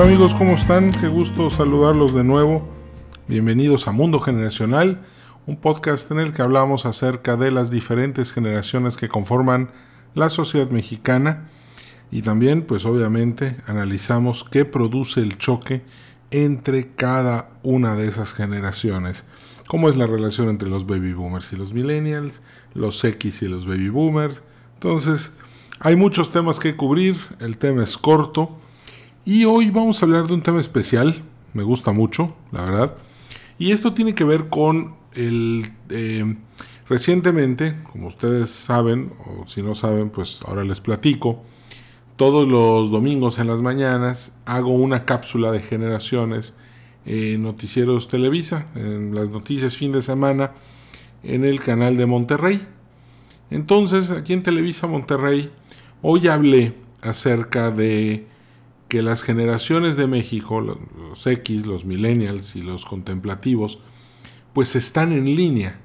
Hola amigos, ¿cómo están? Qué gusto saludarlos de nuevo. Bienvenidos a Mundo Generacional, un podcast en el que hablamos acerca de las diferentes generaciones que conforman la sociedad mexicana y también, pues obviamente, analizamos qué produce el choque entre cada una de esas generaciones. Cómo es la relación entre los baby boomers y los millennials, los X y los baby boomers. Entonces, hay muchos temas que cubrir, el tema es corto y hoy vamos a hablar de un tema especial, me gusta mucho, la verdad. Y esto tiene que ver con el... Eh, recientemente, como ustedes saben, o si no saben, pues ahora les platico, todos los domingos en las mañanas hago una cápsula de generaciones en Noticieros Televisa, en las noticias fin de semana, en el canal de Monterrey. Entonces, aquí en Televisa Monterrey, hoy hablé acerca de que las generaciones de México, los X, los millennials y los contemplativos, pues están en línea.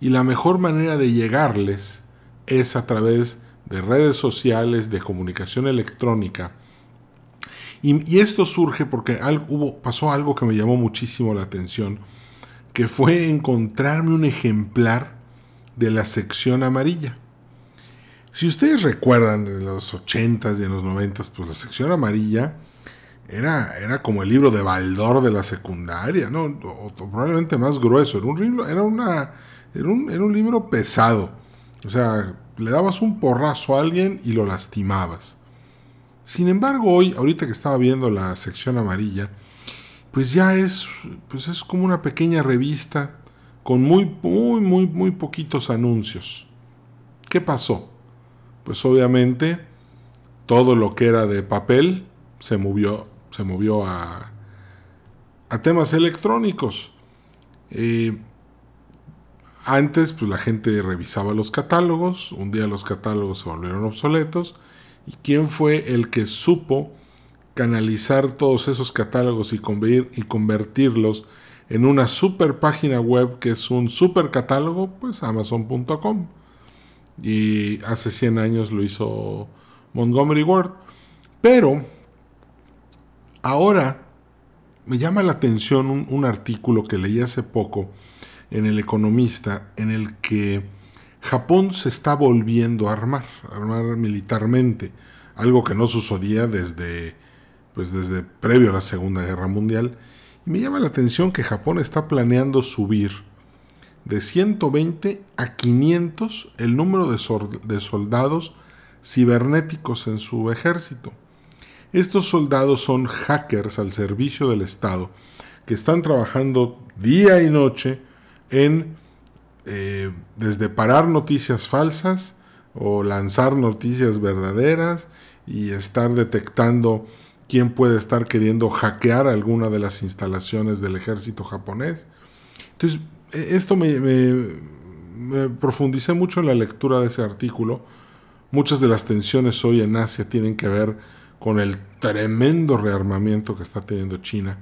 Y la mejor manera de llegarles es a través de redes sociales, de comunicación electrónica. Y, esto surge porque hubo, pasó algo que me llamó muchísimo la atención, que fue encontrarme un ejemplar de la sección amarilla. Si ustedes recuerdan en los 80s y en los 90s, pues la sección amarilla era, era como el libro de Baldor de la secundaria, ¿no? O, probablemente más grueso. Era un libro, era una, era un, era un libro pesado. O sea, le dabas un porrazo a alguien y lo lastimabas. Sin embargo, hoy, ahorita que estaba viendo la sección amarilla, pues ya es, pues es como una pequeña revista con muy, muy, muy, muy poquitos anuncios. ¿Qué pasó? Pues obviamente todo lo que era de papel se movió, se movió a, a temas electrónicos. Eh, antes, pues la gente revisaba los catálogos, un día los catálogos se volvieron obsoletos, y quién fue el que supo canalizar todos esos catálogos y, y convertirlos en una super página web que es un super catálogo, pues amazon.com y hace 100 años lo hizo Montgomery Ward. Pero ahora me llama la atención un, artículo que leí hace poco en El Economista en el que Japón se está volviendo a armar, armar militarmente, algo que no sucedía desde, pues desde previo a la Segunda Guerra Mundial. Y me llama la atención que Japón está planeando subir de 120 a 500 el número de, soldados cibernéticos en su ejército. Estos soldados son hackers al servicio del Estado que están trabajando día y noche en eh, desde parar noticias falsas o lanzar noticias verdaderas y estar detectando quién puede estar queriendo hackear alguna de las instalaciones del ejército japonés. Entonces, esto me, me, profundicé mucho en la lectura de ese artículo. Muchas de las tensiones hoy en Asia tienen que ver con el tremendo rearmamiento que está teniendo China.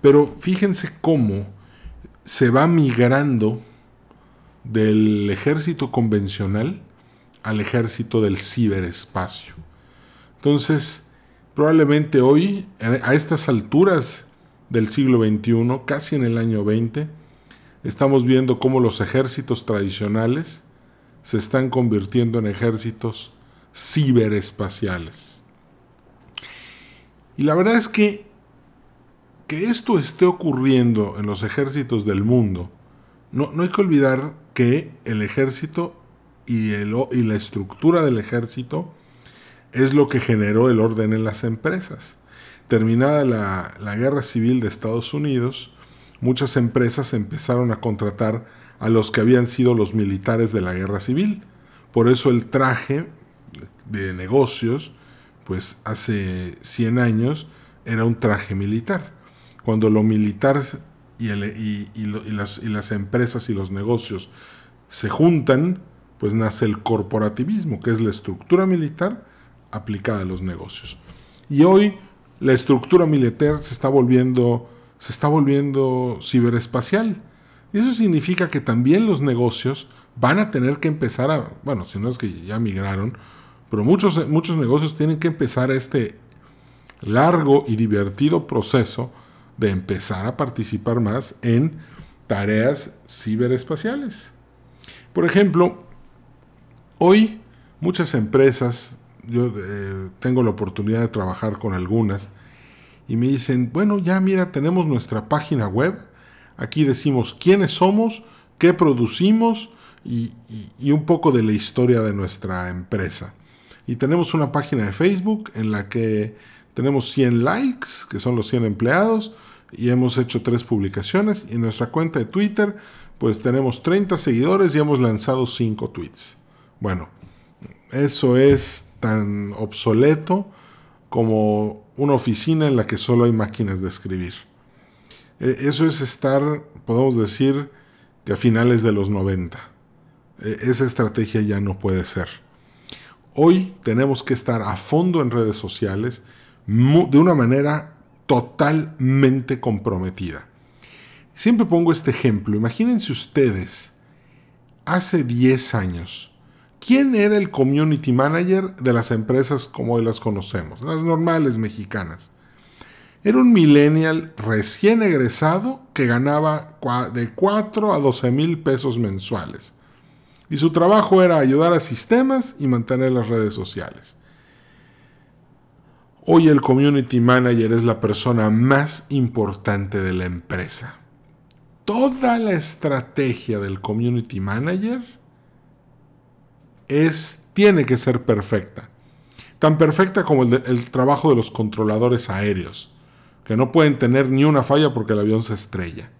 Pero fíjense cómo se va migrando del ejército convencional al ejército del ciberespacio. Entonces, probablemente hoy, a estas alturas del siglo XXI, casi en el año 20, estamos viendo cómo los ejércitos tradicionales se están convirtiendo en ejércitos ciberespaciales. Y la verdad es que que esto esté ocurriendo en los ejércitos del mundo, no, no hay que olvidar que el ejército y, el, y la estructura del ejército es lo que generó el orden en las empresas. Terminada la, la guerra civil de Estados Unidos, muchas empresas empezaron a contratar a los que habían sido los militares de la guerra civil. Por eso el traje de negocios, pues hace 100 años, era un traje militar. Cuando lo militar y, las, y las empresas y los negocios se juntan, pues nace el corporativismo, que es la estructura militar aplicada a los negocios. Y hoy la estructura militar se está volviendo se está volviendo ciberespacial. Y eso significa que también los negocios van a tener que empezar a, bueno, si no es que ya migraron, pero muchos, muchos negocios tienen que empezar este, largo y divertido proceso de empezar a participar más en tareas ciberespaciales. Por ejemplo, hoy muchas empresas, yo eh, tengo la oportunidad de trabajar con algunas, y me dicen, bueno, ya mira, tenemos nuestra página web, aquí decimos quiénes somos, qué producimos y, y un poco de la historia de nuestra empresa. Y tenemos una página de Facebook en la que tenemos 100 likes, que son los 100 empleados, y hemos hecho tres publicaciones. Y en nuestra cuenta de Twitter, pues tenemos 30 seguidores y hemos lanzado 5 tweets. Bueno, eso es tan obsoleto como una oficina en la que solo hay máquinas de escribir. E, eso es estar, podemos decir, que a finales de los 90. E, esa estrategia ya no puede ser. Hoy tenemos que estar a fondo en redes sociales de una manera totalmente comprometida. Siempre pongo este ejemplo. Imagínense ustedes, hace 10 años, ¿quién era el community manager de las empresas como hoy las conocemos, las normales mexicanas? Era un millennial recién egresado que ganaba de 4 a 12 mil pesos mensuales. Y su trabajo era ayudar a sistemas y mantener las redes sociales. Hoy el community manager es la persona más importante de la empresa. Toda la estrategia del community manager es, tiene que ser perfecta. Tan perfecta como el, trabajo de los controladores aéreos, que no pueden tener ni una falla porque el avión se estrella.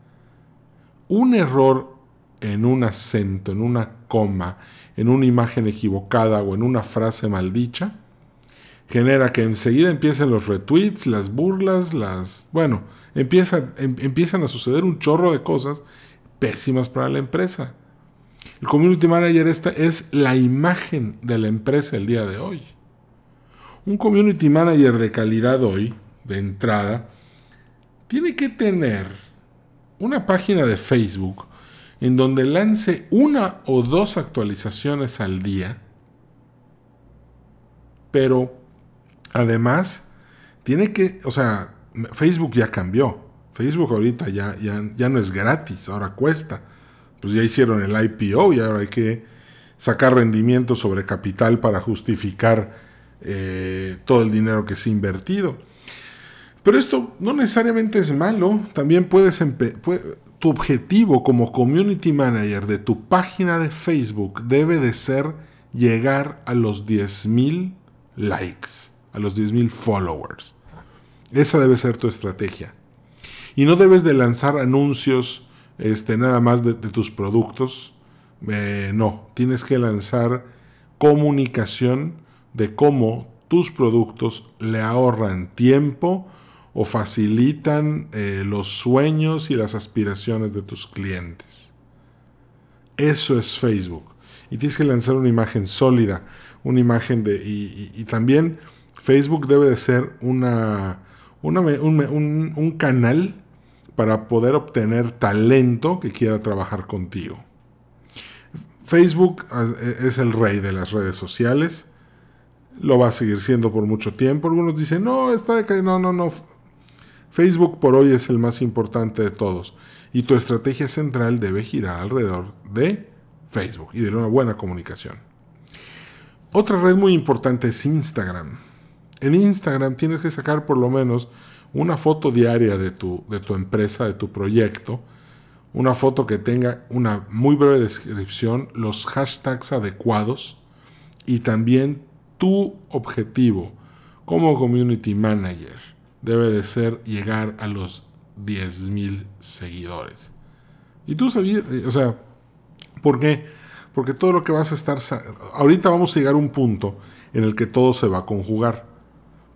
Un error en un acento, en una coma, en una imagen equivocada o en una frase maldicha, genera que enseguida empiecen los retweets, las burlas, las... Bueno, empieza, em, empiezan a suceder un chorro de cosas pésimas para la empresa. El community manager esta es la imagen de la empresa el día de hoy. Un community manager de calidad hoy, de entrada, tiene que tener una página de Facebook en donde lance una o dos actualizaciones al día, pero Además, tiene que, o sea, Facebook ya cambió. Facebook ahorita ya, ya, ya no es gratis, ahora cuesta. Pues ya hicieron el IPO y ahora hay que sacar rendimiento sobre capital para justificar eh, todo el dinero que se ha invertido. Pero esto no necesariamente es malo. También puedes tu objetivo como community manager de tu página de Facebook debe de ser llegar a los 10.000 likes a los 10.000 followers. Esa debe ser tu estrategia. Y no debes de lanzar anuncios este, nada más de, tus productos. Eh, no, tienes que lanzar comunicación de cómo tus productos le ahorran tiempo o facilitan eh, los sueños y las aspiraciones de tus clientes. Eso es Facebook. Y tienes que lanzar una imagen sólida, una imagen de... y también Facebook debe de ser una, un, canal para poder obtener talento que quiera trabajar contigo. Facebook ah, e, es el rey de las redes sociales. Lo va a seguir siendo por mucho tiempo. Algunos dicen, no, está No, no, no. Facebook por hoy es el más importante de todos. Y tu estrategia central debe girar alrededor de Facebook y de una buena comunicación. Otra red muy importante es Instagram. En Instagram tienes que sacar por lo menos una foto diaria de tu, de tu empresa, de tu proyecto, una foto que tenga una muy breve descripción, los hashtags adecuados y también tu objetivo como community manager debe de ser llegar a los 10.000 seguidores. Y tú sabías, o sea, ¿por qué? Porque todo lo que vas a estar... Ahorita vamos a llegar a un punto en el que todo se va a conjugar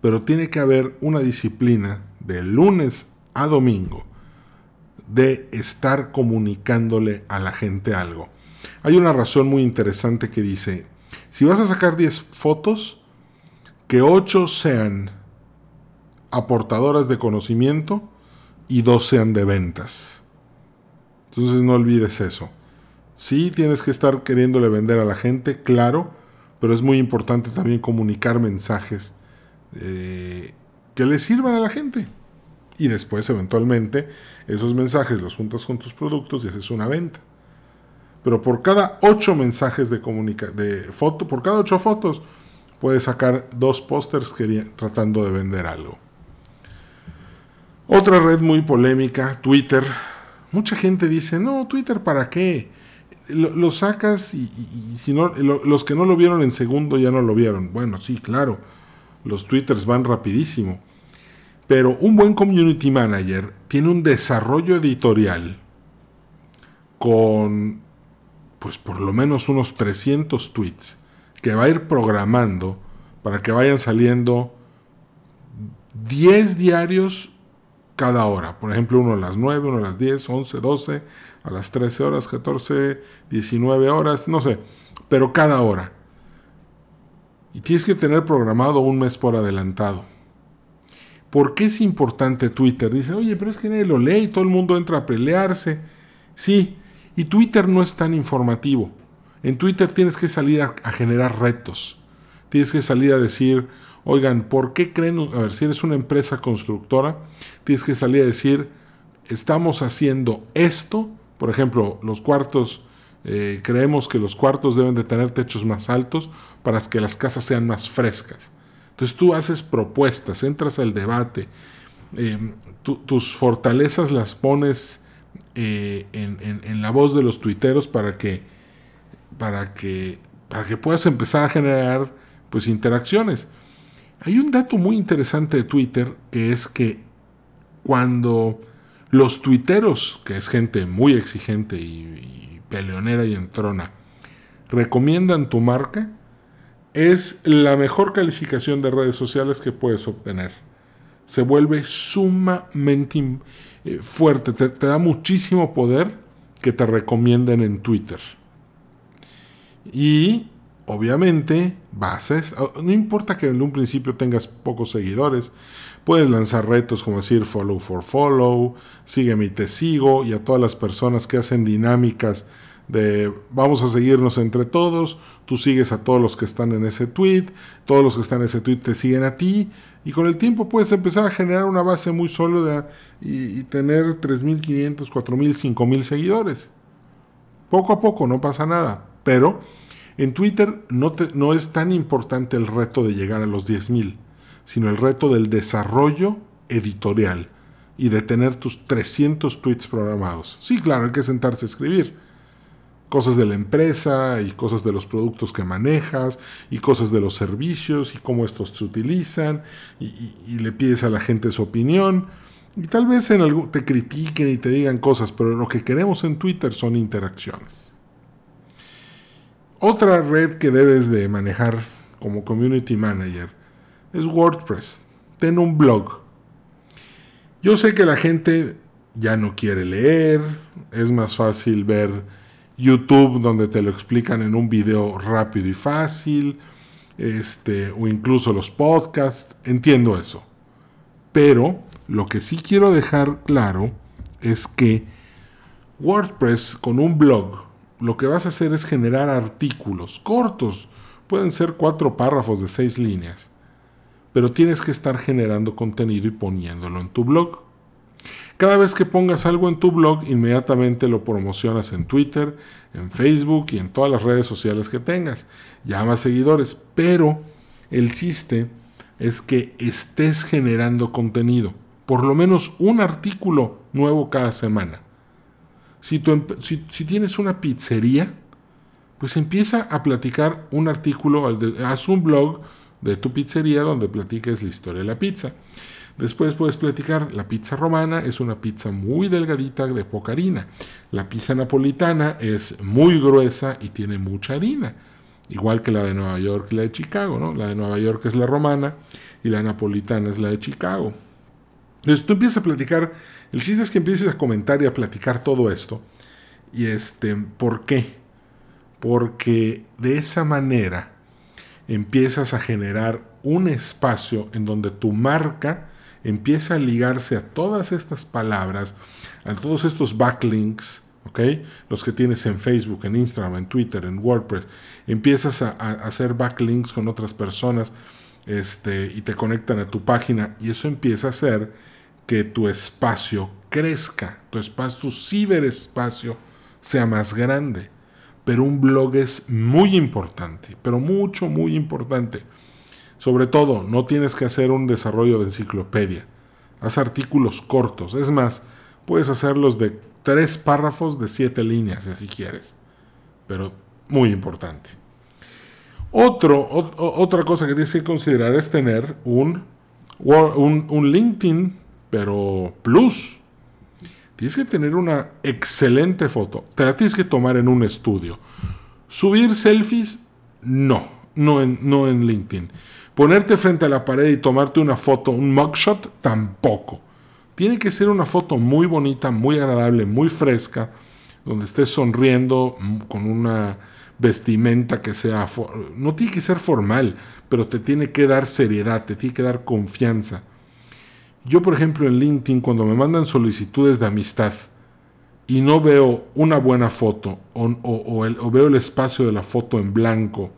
pero tiene que haber una disciplina de lunes a domingo de estar comunicándole a la gente algo. Hay una razón muy interesante que dice, si vas a sacar 10 fotos, que 8 sean aportadoras de conocimiento y 2 sean de ventas. Entonces no olvides eso. Sí tienes que estar queriéndole vender a la gente, claro, pero es muy importante también comunicar mensajes eh, que le sirvan a la gente. Y después, eventualmente, esos mensajes los juntas con tus productos y haces una venta. Pero por cada ocho mensajes de comunicación, de foto, por cada ocho fotos, puedes sacar dos pósters tratando de vender algo. Otra red muy polémica, Twitter. Mucha gente dice, no, Twitter para qué? Lo, sacas y, si no, los que no lo vieron en segundo ya no lo vieron. Bueno, sí, claro, los Twitters van rapidísimo. Pero un buen community manager tiene un desarrollo editorial con pues por lo menos unos 300 tweets que va a ir programando para que vayan saliendo 10 diarios cada hora. Por ejemplo, uno a las 9, uno a las 10, 11, 12, a las 13 horas, 14, 19 horas, no sé, pero cada hora. Y tienes que tener programado un mes por adelantado. ¿Por qué es importante Twitter? Dice, oye, pero es que nadie lo lee y todo el mundo entra a pelearse. Sí, y Twitter no es tan informativo. En Twitter tienes que salir a, generar retos. Tienes que salir a decir, oigan, ¿por qué creen? A ver, si eres una empresa constructora, tienes que salir a decir, estamos haciendo esto. Por ejemplo, los cuartos, eh, creemos que los cuartos deben de tener techos más altos para que las casas sean más frescas. Entonces tú haces propuestas, entras al debate, eh, tus fortalezas las pones eh, en, la voz de los tuiteros para que, para que, para que puedas empezar a generar pues, interacciones. Hay un dato muy interesante de Twitter que es que cuando los tuiteros, que es gente muy exigente y, y peleonera y entrona, recomiendan tu marca, es la mejor calificación de redes sociales que puedes obtener. Se vuelve sumamente eh, fuerte, te, da muchísimo poder que te recomienden en Twitter. Y obviamente bases, no importa que en un principio tengas pocos seguidores, puedes lanzar retos como decir follow for follow, sígueme y te sigo, y a todas las personas que hacen dinámicas de vamos a seguirnos entre todos, tú sigues a todos los que están en ese tweet, todos los que están en ese tweet te siguen a ti, y con el tiempo puedes empezar a generar una base muy sólida y, tener 3.500, 4.000, 5.000 seguidores. Poco a poco, no pasa nada, pero en Twitter no, no es tan importante el reto de llegar a los 10.000, sino el reto del desarrollo editorial y de tener tus 300 tweets programados. Sí, claro, hay que sentarse a escribir cosas de la empresa y cosas de los productos que manejas y cosas de los servicios y cómo estos se utilizan y, le pides a la gente su opinión y tal vez en algo te critiquen y te digan cosas, pero lo que queremos en Twitter son interacciones. Otra red que debes de manejar como community manager es WordPress. Ten un blog. Yo sé que la gente ya no quiere leer, es más fácil ver YouTube donde te lo explican en un video rápido y fácil, este, o incluso los podcasts, entiendo eso. Pero lo que sí quiero dejar claro es que WordPress con un blog, lo que vas a hacer es generar artículos cortos, pueden ser cuatro párrafos de seis líneas, pero tienes que estar generando contenido y poniéndolo en tu blog. Cada vez que pongas algo en tu blog, inmediatamente lo promocionas en Twitter, en Facebook y en todas las redes sociales que tengas. Llama seguidores, pero el chiste es que estés generando contenido, por lo menos un artículo nuevo cada semana. Si, si, tienes una pizzería, pues empieza a platicar un artículo, haz un blog de tu pizzería donde platiques la historia de la pizza. Después puedes platicar, la pizza romana es una pizza muy delgadita de poca harina. La pizza napolitana es muy gruesa y tiene mucha harina. Igual que la de Nueva York y la de Chicago, ¿no? La de Nueva York es la romana y la napolitana es la de Chicago. Entonces tú empiezas a platicar, el chiste es que empieces a comentar y a platicar todo esto. Y este, ¿por qué? Porque de esa manera empiezas a generar un espacio en donde tu marca empieza a ligarse a todas estas palabras, a todos estos backlinks, ¿ok? Los que tienes en Facebook, en Instagram, en Twitter, en WordPress, empiezas a, hacer backlinks con otras personas este, y te conectan a tu página y eso empieza a hacer que tu espacio crezca, tu espacio, tu ciberespacio sea más grande. Pero un blog es muy importante, pero mucho, muy importante. Sobre todo, no tienes que hacer un desarrollo de enciclopedia. Haz artículos cortos. Es más, puedes hacerlos de tres párrafos de siete líneas, si quieres. Pero muy importante. Otra cosa que tienes que considerar es tener un, un LinkedIn, pero plus. Tienes que tener una excelente foto. Te la tienes que tomar en un estudio. Subir selfies, no, no en, no en LinkedIn. Ponerte frente a la pared y tomarte una foto, un mugshot, tampoco. Tiene que ser una foto muy bonita, muy agradable, muy fresca, donde estés sonriendo mm, con una vestimenta que sea... No tiene que ser formal, pero te tiene que dar seriedad, te tiene que dar confianza. Yo, por ejemplo, en LinkedIn, cuando me mandan solicitudes de amistad y no veo una buena foto o, veo el espacio de la foto en blanco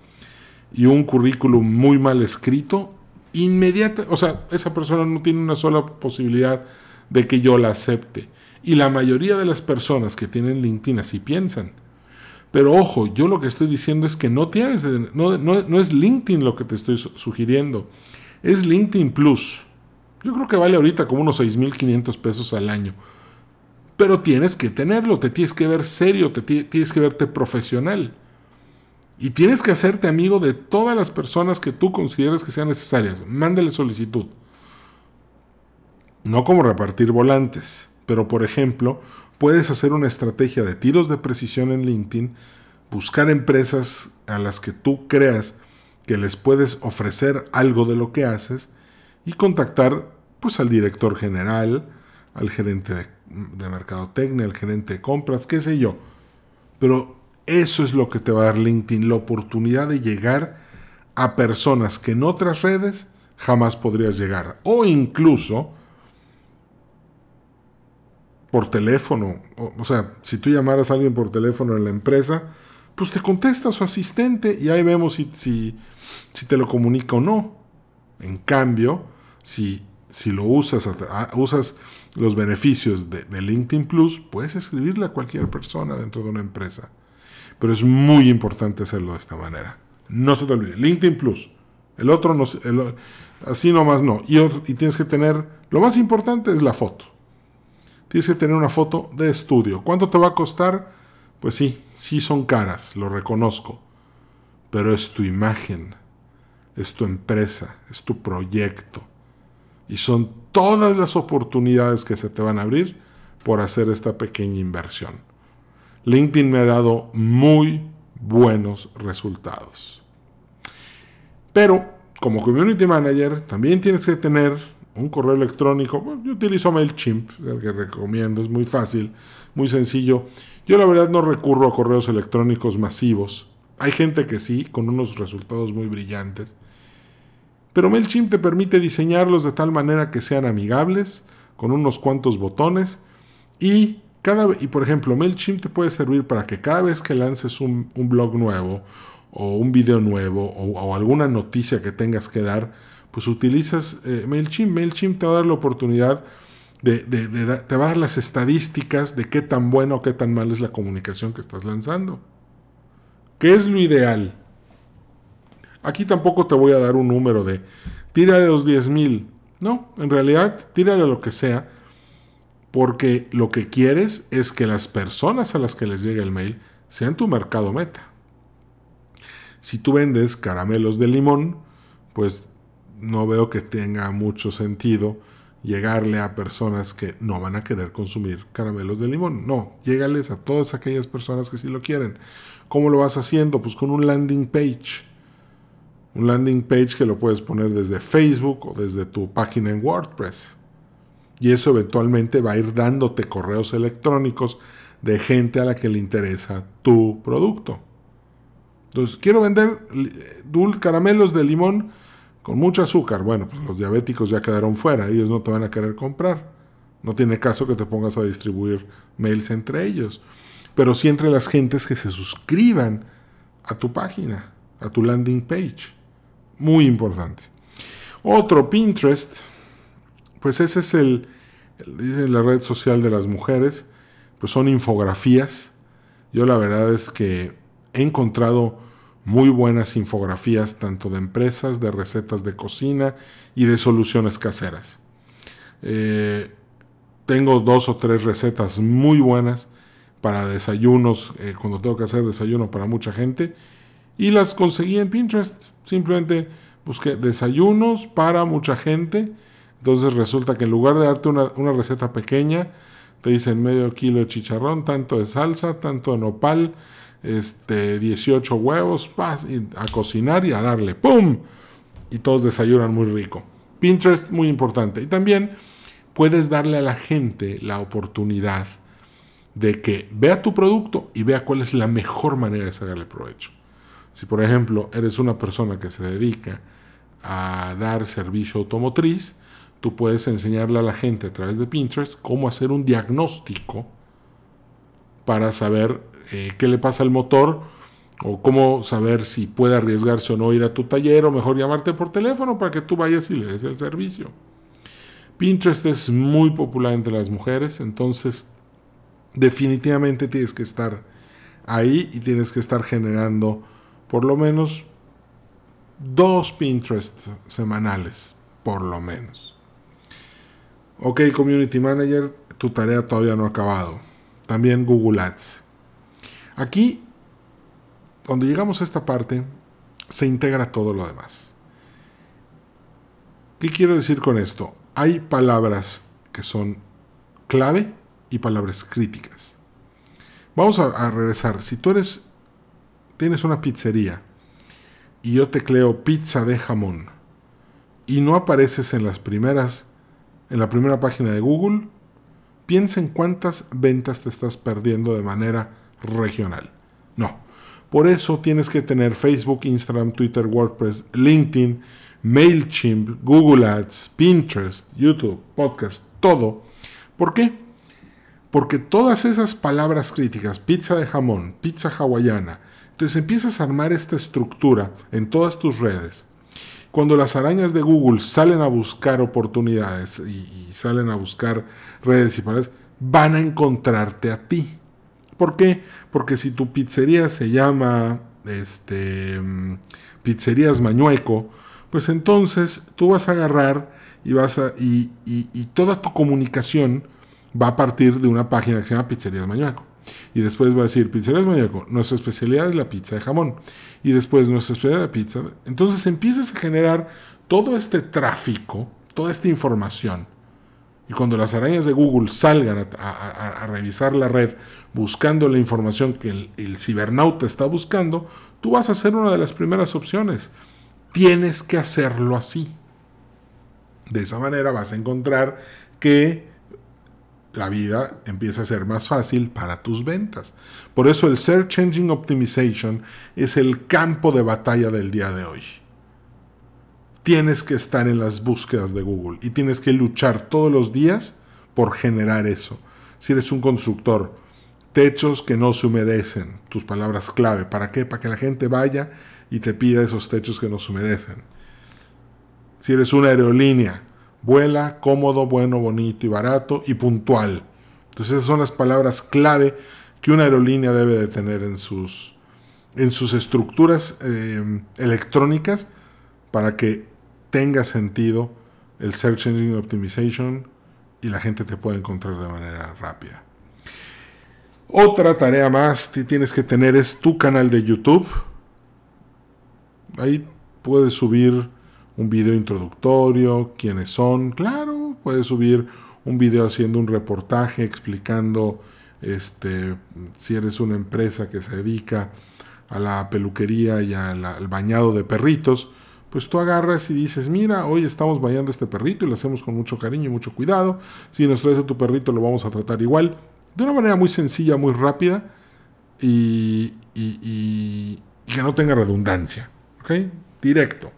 y un currículum muy mal escrito, inmediata, o sea, esa persona no tiene una sola posibilidad de que yo la acepte. Y la mayoría de las personas que tienen LinkedIn así piensan. Pero ojo, yo lo que estoy diciendo es que no, tienes, no, no es LinkedIn lo que te estoy sugiriendo, es LinkedIn Plus. Yo creo que vale ahorita como unos 6.500 pesos al año. Pero tienes que tenerlo, te tienes que ver serio, te tienes que verte profesional. Y tienes que hacerte amigo de todas las personas que tú consideres que sean necesarias. Mándale solicitud. No como repartir volantes, pero por ejemplo, puedes hacer una estrategia de tiros de precisión en LinkedIn, buscar empresas a las que tú creas que les puedes ofrecer algo de lo que haces y contactar pues al director general, al gerente de, de mercadotecnia, al gerente de compras, qué sé yo. Pero eso es lo que te va a dar LinkedIn, la oportunidad de llegar a personas que en otras redes jamás podrías llegar. O incluso por teléfono. O, sea, si tú llamaras a alguien por teléfono en la empresa, pues te contesta su asistente y ahí vemos si, si, si te lo comunica o no. En cambio, si, si lo usas, usas los beneficios de, LinkedIn Plus, puedes escribirle a cualquier persona dentro de una empresa. Pero es muy importante hacerlo de esta manera. No se te olvide, LinkedIn Plus. El otro no, así nomás no. Y, y tienes que tener, lo más importante es la foto. Tienes que tener una foto de estudio. ¿Cuánto te va a costar? Pues sí, sí son caras, lo reconozco. Pero es tu imagen, es tu empresa, es tu proyecto y son todas las oportunidades que se te van a abrir por hacer esta pequeña inversión. LinkedIn me ha dado muy buenos resultados. Pero como community manager también tienes que tener un correo electrónico. yo utilizo MailChimp, el que recomiendo, es muy fácil, muy sencillo. Yo la verdad no recurro a correos electrónicos masivos. Hay gente que sí, con unos resultados muy brillantes. Pero MailChimp te permite diseñarlos de tal manera que sean amigables, con unos cuantos botones. Y, cada, y por ejemplo, MailChimp te puede servir para que cada vez que lances un, blog nuevo, o un video nuevo, o, alguna noticia que tengas que dar, pues utilizas eh, MailChimp. MailChimp te va a dar la oportunidad de, te va a dar las estadísticas de qué tan buena o qué tan mal es la comunicación que estás lanzando. ¿Qué es lo ideal? Aquí tampoco te voy a dar un número de tírale los 10 mil. No, en realidad tírale lo que sea, porque lo que quieres es que las personas a las que les llegue el mail sean tu mercado meta. Si tú vendes caramelos de limón, pues no veo que tenga mucho sentido llegarle a personas que no van a querer consumir caramelos de limón. No, llégales a todas aquellas personas que sí lo quieren. ¿Cómo lo vas haciendo? Pues con un landing page un landing page que lo puedes poner desde Facebook o desde tu página en WordPress. Y eso eventualmente va a ir dándote correos electrónicos de gente a la que le interesa tu producto. Entonces, quiero vender dulces caramelos de limón con mucho azúcar. Bueno, pues los diabéticos ya quedaron fuera, ellos no te van a querer comprar. No tiene caso que te pongas a distribuir mails entre ellos. Pero sí entre las gentes que se suscriban a tu página, a tu landing page. Muy importante. Otro, Pinterest. Pues ese es el, la red social de las mujeres. Pues son infografías. Yo la verdad es que he encontrado muy buenas infografías tanto de empresas, de recetas de cocina y de soluciones caseras. Eh, tengo dos o tres recetas muy buenas para desayunos, eh, cuando tengo que hacer desayuno para mucha gente, y las conseguí en Pinterest. Simplemente busqué desayunos para mucha gente. Entonces resulta que en lugar de darte una, una receta pequeña, te dicen medio kilo de chicharrón, tanto de salsa, tanto de nopal, este, 18 huevos, paz, a cocinar y a darle, ¡pum! Y todos desayunan muy rico. Pinterest, muy importante. Y también puedes darle a la gente la oportunidad de que vea tu producto y vea cuál es la mejor manera de sacarle provecho. Si por ejemplo eres una persona que se dedica a dar servicio automotriz, tú puedes enseñarle a la gente a través de Pinterest cómo hacer un diagnóstico para saber eh, qué le pasa al motor o cómo saber si puede arriesgarse o no ir a tu taller o mejor llamarte por teléfono para que tú vayas y le des el servicio. Pinterest es muy popular entre las mujeres, entonces definitivamente tienes que estar ahí y tienes que estar generando por lo menos dos Pinterest semanales, por lo menos. Ok, Community Manager, tu tarea todavía no ha acabado. También Google Ads. Aquí, cuando llegamos a esta parte, se integra todo lo demás. ¿Qué quiero decir con esto? Hay palabras que son clave y palabras críticas. Vamos a, regresar. Si tú eres, tienes una pizzería y yo tecleo pizza de jamón y no apareces en las primeras, en la primera página de Google, piensa en cuántas ventas te estás perdiendo de manera regional. No. Por eso tienes que tener Facebook, Instagram, Twitter, WordPress, LinkedIn, MailChimp, Google Ads, Pinterest, YouTube, podcast, todo. ¿Por qué? Porque todas esas palabras críticas, pizza de jamón, pizza hawaiana, entonces empiezas a armar esta estructura en todas tus redes. Cuando las arañas de Google salen a buscar oportunidades y, salen a buscar redes y palabras, van a encontrarte a ti. ¿Por qué? Porque si tu pizzería se llama este, Pizzerías Mañueco, pues entonces tú vas a agarrar y vas a. Y, toda tu comunicación va a partir de una página que se llama Pizzerías Mañueco. Y después va a decir Pizzerías Mañueco, nuestra especialidad es la pizza de jamón. Y después nuestra especialidad es la pizza. Entonces empiezas a generar todo este tráfico, toda esta información. Y cuando las arañas de Google salgan a, revisar la red buscando la información que el cibernauta está buscando, tú vas a ser una de las primeras opciones tienes que hacerlo así. De esa manera vas a encontrar que la vida empieza a ser más fácil para tus ventas. Por eso el Search Engine Optimization es el campo de batalla del día de hoy. Tienes que estar en las búsquedas de Google y tienes que luchar todos los días por generar eso. Si eres un constructor, techos que no se humedecen, tus palabras clave. ¿Para qué? Para que la gente vaya y te pida esos techos que nos humedecen. Si eres una aerolínea, vuela cómodo, bueno, bonito y barato y puntual. Entonces esas son las palabras clave que una aerolínea debe de tener en sus, en sus estructuras eh, electrónicas para que tenga sentido el Search Engine Optimization y la gente te pueda encontrar de manera rápida. Otra tarea más que tienes que tener es tu canal de YouTube ahí puedes subir un video introductorio, quiénes son, claro, puedes subir un video haciendo un reportaje explicando este, si eres una empresa que se dedica a la peluquería y al bañado de perritos, pues tú agarras y dices, mira, hoy estamos bañando este perrito y lo hacemos con mucho cariño y mucho cuidado. Si nos traes a tu perrito lo vamos a tratar igual, de una manera muy sencilla, muy rápida y, y que no tenga redundancia. ¿Ok? Directo.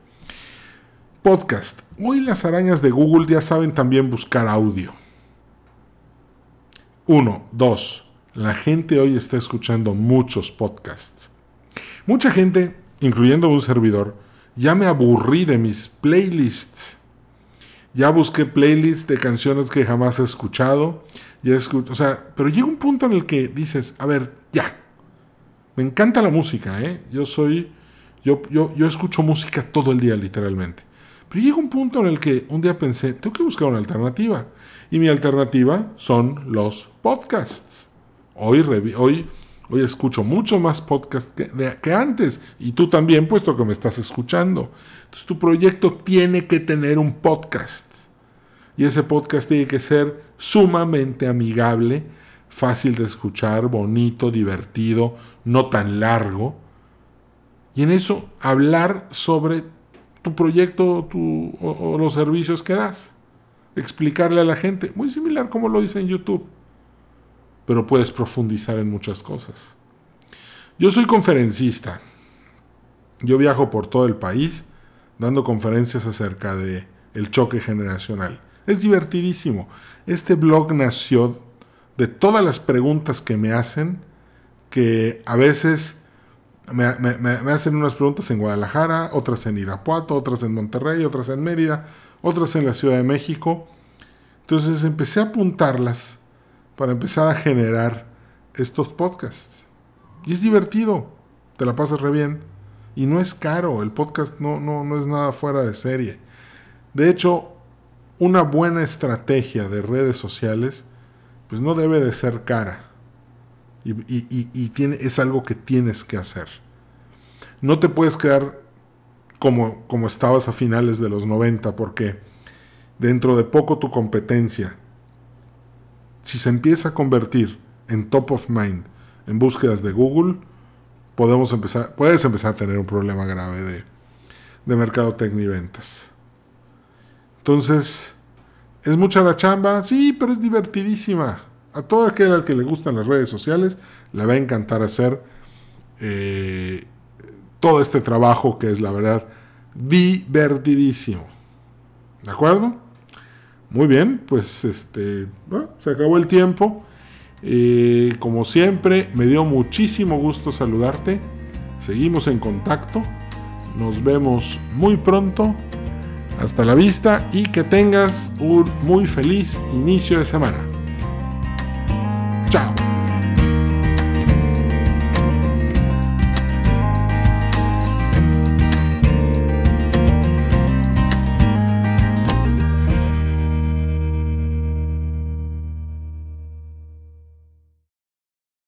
Podcast. Hoy las arañas de Google ya saben también buscar audio. Uno. Dos. La gente hoy está escuchando muchos podcasts. Mucha gente, incluyendo un servidor, Ya me aburrí de mis playlists. Ya busqué playlists de canciones que jamás he escuchado. Ya escucho, o sea, pero llega un punto en el que dices, a ver, ya. Me encanta la música, ¿eh? Yo soy, yo, yo, yo escucho música todo el día, literalmente. Pero llega un punto en el que un día pensé, tengo que buscar una alternativa. Y mi alternativa son los podcasts. Hoy, hoy, hoy escucho mucho más podcasts que, antes. Y tú también, puesto que me estás escuchando. Entonces tu proyecto tiene que tener un podcast. Y ese podcast tiene que ser sumamente amigable, fácil de escuchar, bonito, divertido, no tan largo. Y en eso hablar sobre tu proyecto tu, o, los servicios que das. Explicarle a la gente, muy similar como lo dice en YouTube, pero puedes profundizar en muchas cosas. Yo soy conferencista. Yo viajo por todo el país dando conferencias acerca de el choque generacional. Es divertidísimo. Este blog nació de todas las preguntas que me hacen, que a veces me, hacen unas preguntas en Guadalajara, otras en Irapuato, otras en Monterrey, otras en Mérida, otras en la Ciudad de México. Entonces empecé a apuntarlas para empezar a generar estos podcasts. Y es divertido, te la pasas re bien. Y no es caro, el podcast no, no, no es nada fuera de serie. De hecho, una buena estrategia de redes sociales, pues no debe de ser cara. Y, tiene, es algo que tienes que hacer. No te puedes quedar como, como estabas a finales de los 90, porque dentro de poco tu competencia, si se empieza a convertir en top of mind en búsquedas de Google, podemos empezar, puedes empezar a tener un problema grave de, de mercadotecnia y ventas. Entonces, ¿es mucha la chamba? Sí, pero es divertidísima. A todo aquel al que le gustan las redes sociales, le va a encantar hacer eh, todo este trabajo que es, la verdad, divertidísimo. ¿De acuerdo? Muy bien, pues este, se acabó el tiempo. Eh, como siempre, me dio muchísimo gusto saludarte. Seguimos en contacto. Nos vemos muy pronto. Hasta la vista y que tengas un muy feliz inicio de semana. 炸